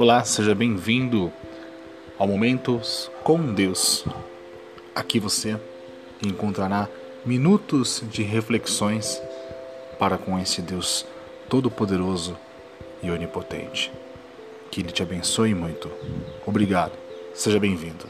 Olá, seja bem-vindo ao Momentos com Deus. Aqui você encontrará minutos de reflexões para com esse Deus Todo-Poderoso e Onipotente. Que Ele te abençoe muito. Obrigado. Seja bem-vindo.